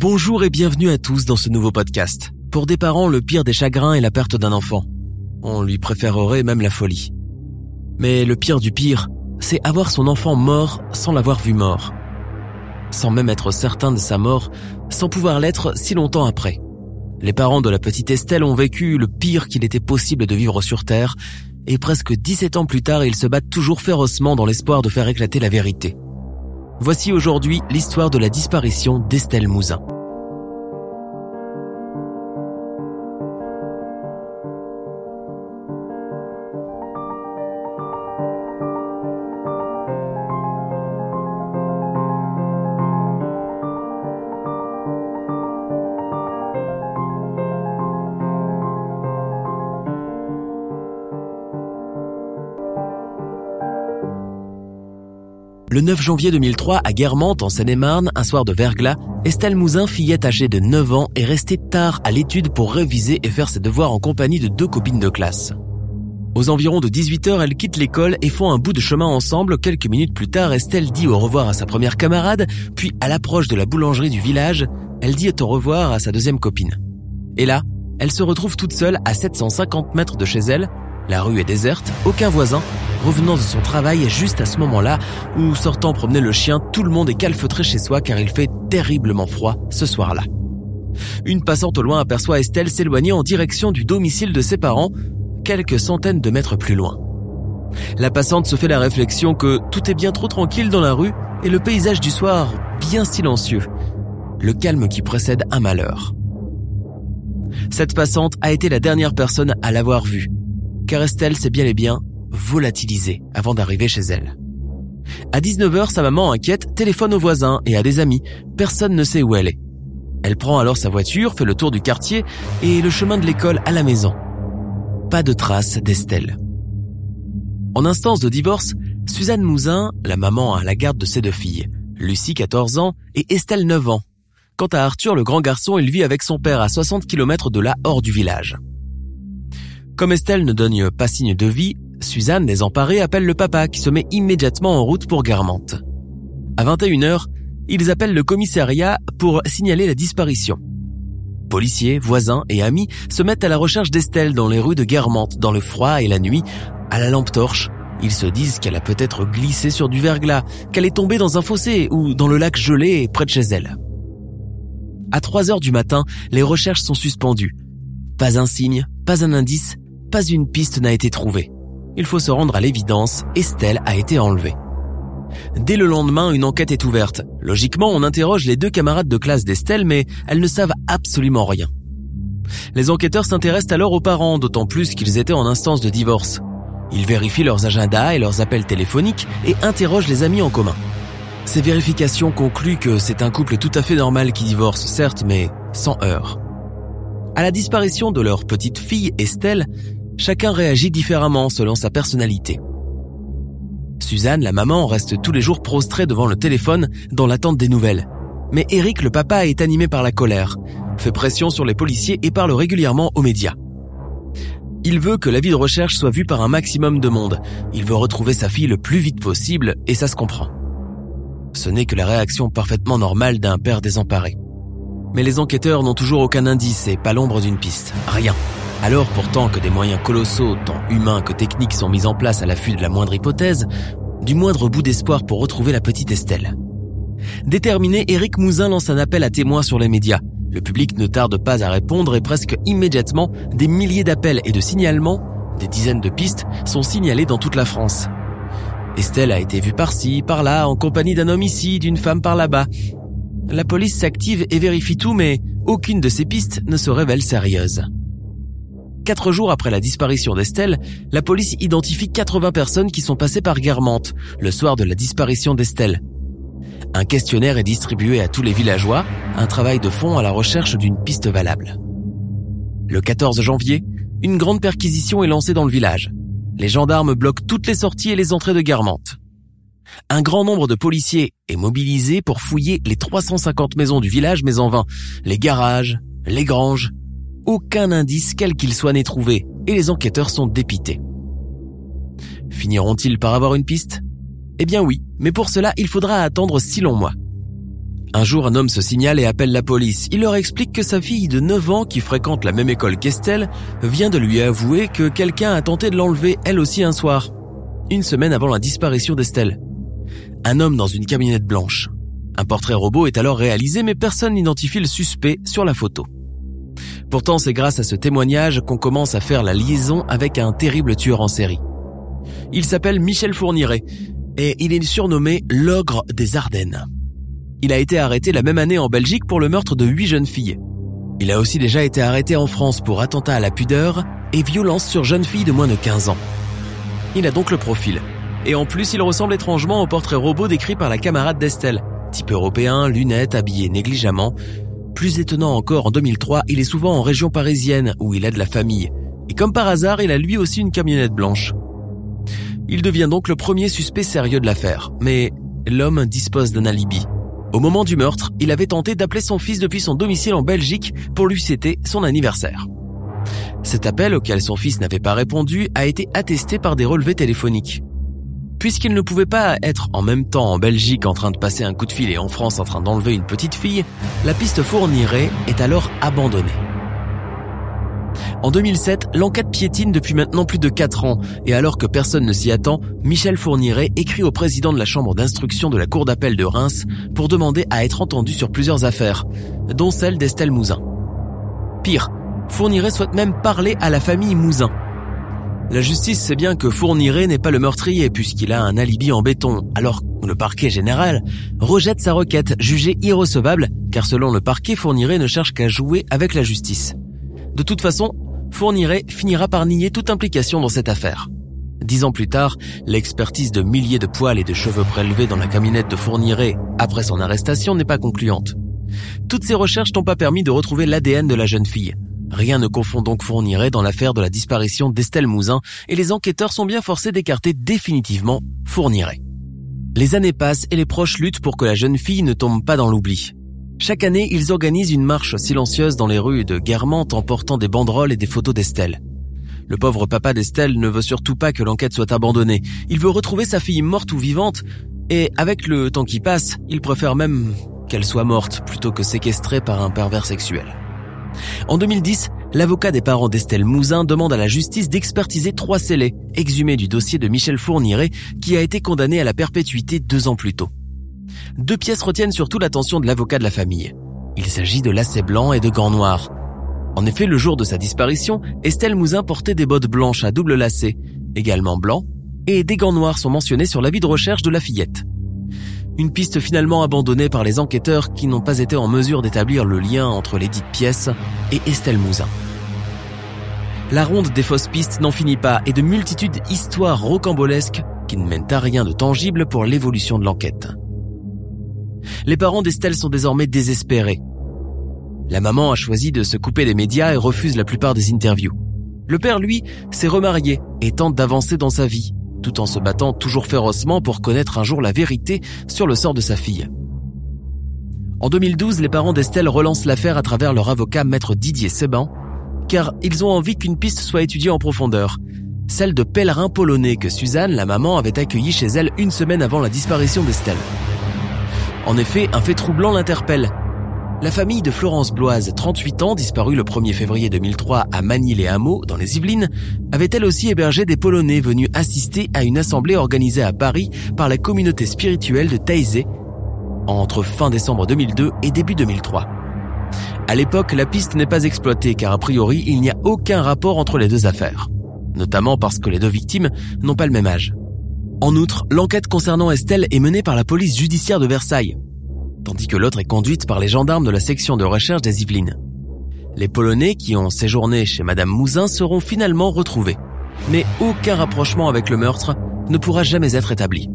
Bonjour et bienvenue à tous dans ce nouveau podcast. Pour des parents, le pire des chagrins est la perte d'un enfant. On lui préférerait même la folie. Mais le pire du pire, c'est avoir son enfant mort sans l'avoir vu mort. Sans même être certain de sa mort, sans pouvoir l'être si longtemps après. Les parents de la petite Estelle ont vécu le pire qu'il était possible de vivre sur Terre, et presque 17 ans plus tard, ils se battent toujours férocement dans l'espoir de faire éclater la vérité. Voici aujourd'hui l'histoire de la disparition d'Estelle Mouzin. Le 9 janvier 2003, à Guermantes, en Seine-et-Marne, un soir de verglas, Estelle Mouzin, fillette âgée de 9 ans, est restée tard à l'étude pour réviser et faire ses devoirs en compagnie de deux copines de classe. Aux environs de 18h, elles quittent l'école et font un bout de chemin ensemble. Quelques minutes plus tard, Estelle dit au revoir à sa première camarade, puis à l'approche de la boulangerie du village, elle dit au revoir à sa deuxième copine. Et là, elle se retrouve toute seule à 750 mètres de chez elle, la rue est déserte, aucun voisin, revenant de son travail juste à ce moment-là où, sortant promener le chien, tout le monde est calfeutré chez soi car il fait terriblement froid ce soir-là. Une passante au loin aperçoit Estelle s'éloigner en direction du domicile de ses parents, quelques centaines de mètres plus loin. La passante se fait la réflexion que tout est bien trop tranquille dans la rue et le paysage du soir bien silencieux, le calme qui précède un malheur. Cette passante a été la dernière personne à l'avoir vue, car Estelle s'est bien et bien volatilisée avant d'arriver chez elle. À 19h, sa maman inquiète téléphone aux voisins et à des amis. Personne ne sait où elle est. Elle prend alors sa voiture, fait le tour du quartier et le chemin de l'école à la maison. Pas de traces d'Estelle. En instance de divorce, Suzanne Mouzin, la maman à la garde de ses deux filles, Lucie 14 ans et Estelle 9 ans. Quant à Arthur, le grand garçon, il vit avec son père à 60 km de là hors du village. Comme Estelle ne donne pas signe de vie, Suzanne, désemparée, appelle le papa qui se met immédiatement en route pour Guermantes. À 21h, ils appellent le commissariat pour signaler la disparition. Policiers, voisins et amis se mettent à la recherche d'Estelle dans les rues de Guermantes, dans le froid et la nuit, à la lampe torche. Ils se disent qu'elle a peut-être glissé sur du verglas, qu'elle est tombée dans un fossé ou dans le lac gelé près de chez elle. À 3 heures du matin, les recherches sont suspendues. Pas un signe, pas un indice, pas une piste n'a été trouvée. Il faut se rendre à l'évidence, Estelle a été enlevée. Dès le lendemain, une enquête est ouverte. Logiquement, on interroge les deux camarades de classe d'Estelle, mais elles ne savent absolument rien. Les enquêteurs s'intéressent alors aux parents, d'autant plus qu'ils étaient en instance de divorce. Ils vérifient leurs agendas et leurs appels téléphoniques et interrogent les amis en commun. Ces vérifications concluent que c'est un couple tout à fait normal qui divorce, certes, mais sans heurts. À la disparition de leur petite fille Estelle, chacun réagit différemment selon sa personnalité. Suzanne, la maman, reste tous les jours prostrée devant le téléphone dans l'attente des nouvelles. Mais Eric, le papa, est animé par la colère, fait pression sur les policiers et parle régulièrement aux médias. Il veut que l'avis de recherche soit vu par un maximum de monde. Il veut retrouver sa fille le plus vite possible et ça se comprend. Ce n'est que la réaction parfaitement normale d'un père désemparé. Mais les enquêteurs n'ont toujours aucun indice et pas l'ombre d'une piste. Rien. Alors pourtant que des moyens colossaux, tant humains que techniques, sont mis en place à l'affût de la moindre hypothèse, du moindre bout d'espoir pour retrouver la petite Estelle. Déterminé, Eric Mouzin lance un appel à témoins sur les médias. Le public ne tarde pas à répondre et presque immédiatement, des milliers d'appels et de signalements, des dizaines de pistes, sont signalés dans toute la France. Estelle a été vue par-ci, par-là, en compagnie d'un homme ici, d'une femme par là-bas. La police s'active et vérifie tout, mais aucune de ces pistes ne se révèle sérieuse. Quatre jours après la disparition d'Estelle, la police identifie 80 personnes qui sont passées par Guermantes le soir de la disparition d'Estelle. Un questionnaire est distribué à tous les villageois, un travail de fond à la recherche d'une piste valable. Le 14 janvier, une grande perquisition est lancée dans le village. Les gendarmes bloquent toutes les sorties et les entrées de Guermantes. Un grand nombre de policiers est mobilisé pour fouiller les 350 maisons du village, mais en vain. Les garages, les granges, aucun indice quel qu'il soit n'est trouvé, et les enquêteurs sont dépités. Finiront-ils par avoir une piste? Eh bien oui, mais pour cela, il faudra attendre six longs mois. Un jour, un homme se signale et appelle la police. Il leur explique que sa fille de 9 ans, qui fréquente la même école qu'Estelle, vient de lui avouer que quelqu'un a tenté de l'enlever elle aussi un soir, une semaine avant la disparition d'Estelle un homme dans une camionnette blanche. Un portrait robot est alors réalisé mais personne n'identifie le suspect sur la photo. Pourtant, c'est grâce à ce témoignage qu'on commence à faire la liaison avec un terrible tueur en série. Il s'appelle Michel Fourniret et il est surnommé l'ogre des Ardennes. Il a été arrêté la même année en Belgique pour le meurtre de huit jeunes filles. Il a aussi déjà été arrêté en France pour attentat à la pudeur et violence sur jeunes filles de moins de 15 ans. Il a donc le profil et en plus, il ressemble étrangement au portrait robot décrit par la camarade d'Estelle. Type européen, lunettes, habillé négligemment. Plus étonnant encore, en 2003, il est souvent en région parisienne, où il a de la famille. Et comme par hasard, il a lui aussi une camionnette blanche. Il devient donc le premier suspect sérieux de l'affaire. Mais l'homme dispose d'un alibi. Au moment du meurtre, il avait tenté d'appeler son fils depuis son domicile en Belgique pour lui citer son anniversaire. Cet appel auquel son fils n'avait pas répondu a été attesté par des relevés téléphoniques. Puisqu'il ne pouvait pas être en même temps en Belgique en train de passer un coup de fil et en France en train d'enlever une petite fille, la piste Fourniret est alors abandonnée. En 2007, l'enquête piétine depuis maintenant plus de 4 ans, et alors que personne ne s'y attend, Michel Fourniret écrit au président de la chambre d'instruction de la cour d'appel de Reims pour demander à être entendu sur plusieurs affaires, dont celle d'Estelle Mouzin. Pire, Fourniret souhaite même parler à la famille Mouzin, la justice sait bien que Fourniret n'est pas le meurtrier puisqu'il a un alibi en béton, alors le parquet général rejette sa requête jugée irrecevable car selon le parquet, Fourniret ne cherche qu'à jouer avec la justice. De toute façon, Fourniret finira par nier toute implication dans cette affaire. Dix ans plus tard, l'expertise de milliers de poils et de cheveux prélevés dans la camionnette de Fourniret après son arrestation n'est pas concluante. Toutes ces recherches n'ont pas permis de retrouver l'ADN de la jeune fille. Rien ne confond donc Fourniret dans l'affaire de la disparition d'Estelle Mouzin et les enquêteurs sont bien forcés d'écarter définitivement Fourniret. Les années passent et les proches luttent pour que la jeune fille ne tombe pas dans l'oubli. Chaque année, ils organisent une marche silencieuse dans les rues de Guermantes en portant des banderoles et des photos d'Estelle. Le pauvre papa d'Estelle ne veut surtout pas que l'enquête soit abandonnée. Il veut retrouver sa fille morte ou vivante et avec le temps qui passe, il préfère même qu'elle soit morte plutôt que séquestrée par un pervers sexuel. En 2010, l'avocat des parents d'Estelle Mouzin demande à la justice d'expertiser trois scellés, exhumés du dossier de Michel Fourniret, qui a été condamné à la perpétuité deux ans plus tôt. Deux pièces retiennent surtout l'attention de l'avocat de la famille. Il s'agit de lacets blancs et de gants noirs. En effet, le jour de sa disparition, Estelle Mouzin portait des bottes blanches à double lacet, également blancs, et des gants noirs sont mentionnés sur l'avis de recherche de la fillette. Une piste finalement abandonnée par les enquêteurs qui n'ont pas été en mesure d'établir le lien entre les dites pièces et Estelle Mouzin. La ronde des fausses pistes n'en finit pas et de multitudes d'histoires rocambolesques qui ne mènent à rien de tangible pour l'évolution de l'enquête. Les parents d'Estelle sont désormais désespérés. La maman a choisi de se couper des médias et refuse la plupart des interviews. Le père, lui, s'est remarié et tente d'avancer dans sa vie, tout en se battant toujours férocement pour connaître un jour la vérité sur le sort de sa fille. En 2012, les parents d'Estelle relancent l'affaire à travers leur avocat maître Didier Seban, car ils ont envie qu'une piste soit étudiée en profondeur, celle de pèlerins polonais que Suzanne, la maman, avait accueilli chez elle une semaine avant la disparition d'Estelle. En effet, un fait troublant l'interpelle, la famille de Florence Bloise, 38 ans, disparue le 1er février 2003 à Manille-les-Hameaux, dans les Yvelines, avait elle aussi hébergé des Polonais venus assister à une assemblée organisée à Paris par la communauté spirituelle de Taizé entre fin décembre 2002 et début 2003. À l'époque, la piste n'est pas exploitée car a priori, il n'y a aucun rapport entre les deux affaires. Notamment parce que les deux victimes n'ont pas le même âge. En outre, l'enquête concernant Estelle est menée par la police judiciaire de Versailles, tandis que l'autre est conduite par les gendarmes de la section de recherche des Yvelines. Les Polonais qui ont séjourné chez Madame Mouzin seront finalement retrouvés. Mais aucun rapprochement avec le meurtre ne pourra jamais être établi.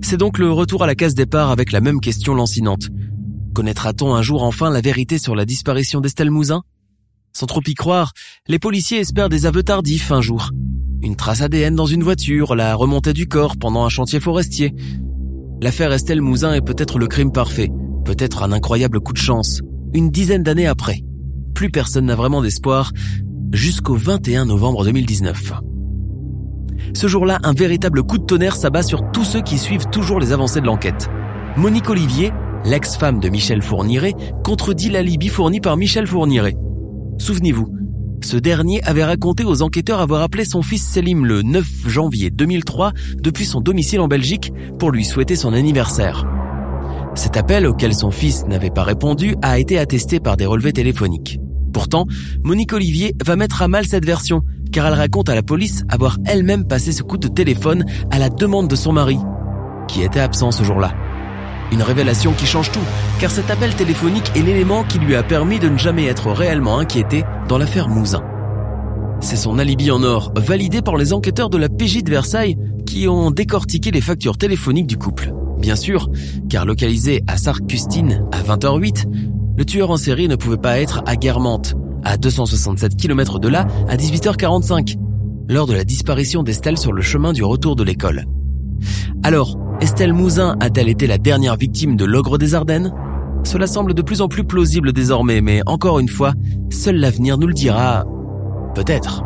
C'est donc le retour à la case départ avec la même question lancinante. Connaîtra-t-on un jour enfin la vérité sur la disparition d'Estelle Mouzin? Sans trop y croire, les policiers espèrent des aveux tardifs un jour. Une trace ADN dans une voiture, la remontée du corps pendant un chantier forestier. L'affaire Estelle Mouzin est peut-être le crime parfait, peut-être un incroyable coup de chance. Une dizaine d'années après, plus personne n'a vraiment d'espoir jusqu'au 21 novembre 2019. Ce jour-là, un véritable coup de tonnerre s'abat sur tous ceux qui suivent toujours les avancées de l'enquête. Monique Olivier, l'ex-femme de Michel Fourniret, contredit l'alibi fourni par Michel Fourniret. Souvenez-vous, ce dernier avait raconté aux enquêteurs avoir appelé son fils Selim le 9 janvier 2003 depuis son domicile en Belgique pour lui souhaiter son anniversaire. Cet appel auquel son fils n'avait pas répondu a été attesté par des relevés téléphoniques. Pourtant, Monique Olivier va mettre à mal cette version, car elle raconte à la police avoir elle-même passé ce coup de téléphone à la demande de son mari, qui était absent ce jour-là. Une révélation qui change tout, car cet appel téléphonique est l'élément qui lui a permis de ne jamais être réellement inquiété dans l'affaire Mouzin. C'est son alibi en or, validé par les enquêteurs de la PJ de Versailles, qui ont décortiqué les factures téléphoniques du couple. Bien sûr, car localisé à Sarcustine à 20h08, le tueur en série ne pouvait pas être à Guermantes, à 267 km de là, à 18h45, lors de la disparition d'Estelle sur le chemin du retour de l'école. Alors, Estelle Mouzin a-t-elle été la dernière victime de l'ogre des Ardennes? Cela semble de plus en plus plausible désormais, mais encore une fois, seul l'avenir nous le dira. Peut-être.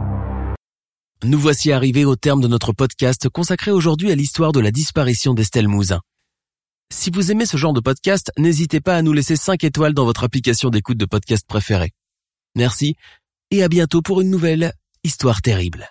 Nous voici arrivés au terme de notre podcast consacré aujourd'hui à l'histoire de la disparition d'Estelle Mouzin. Si vous aimez ce genre de podcast, n'hésitez pas à nous laisser 5 étoiles dans votre application d'écoute de podcast préférée. Merci et à bientôt pour une nouvelle histoire terrible.